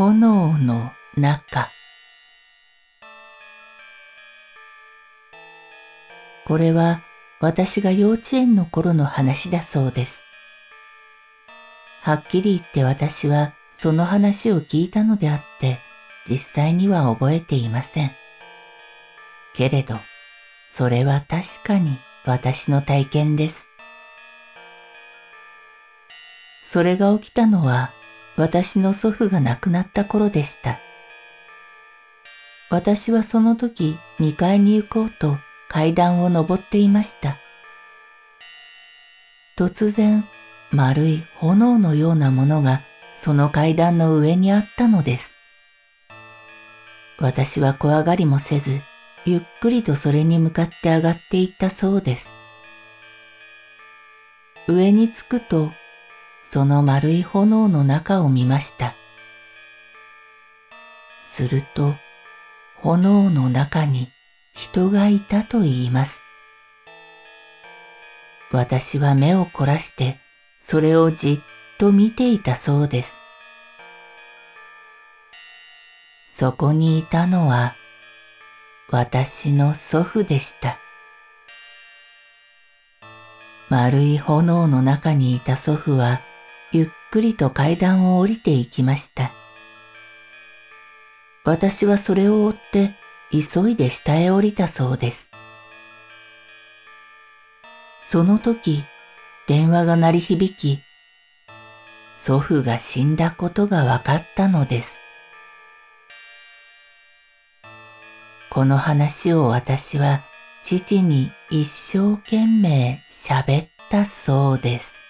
炎の中これは私が幼稚園の頃の話だそうです。はっきり言って私はその話を聞いたのであって実際には覚えていません。けれど、それは確かに私の体験です。それが起きたのは私の祖父が亡くなった頃でした。私はその時2階に行こうと階段を登っていました。突然丸い炎のようなものがその階段の上にあったのです。私は怖がりもせず、ゆっくりとそれに向かって上がっていったそうです。上に着くとその丸い炎の中を見ました。すると、炎の中に人がいたと言います。私は目を凝らしてそれをじっと見ていたそうです。そこにいたのは私の祖父でした。丸い炎の中にいた祖父はくりと階段を降りていきました。私はそれを追って急いで下へ降りたそうです。その時、電話が鳴り響き、祖父が死んだことが分かったのです。この話を私は父に一生懸命喋ったそうです。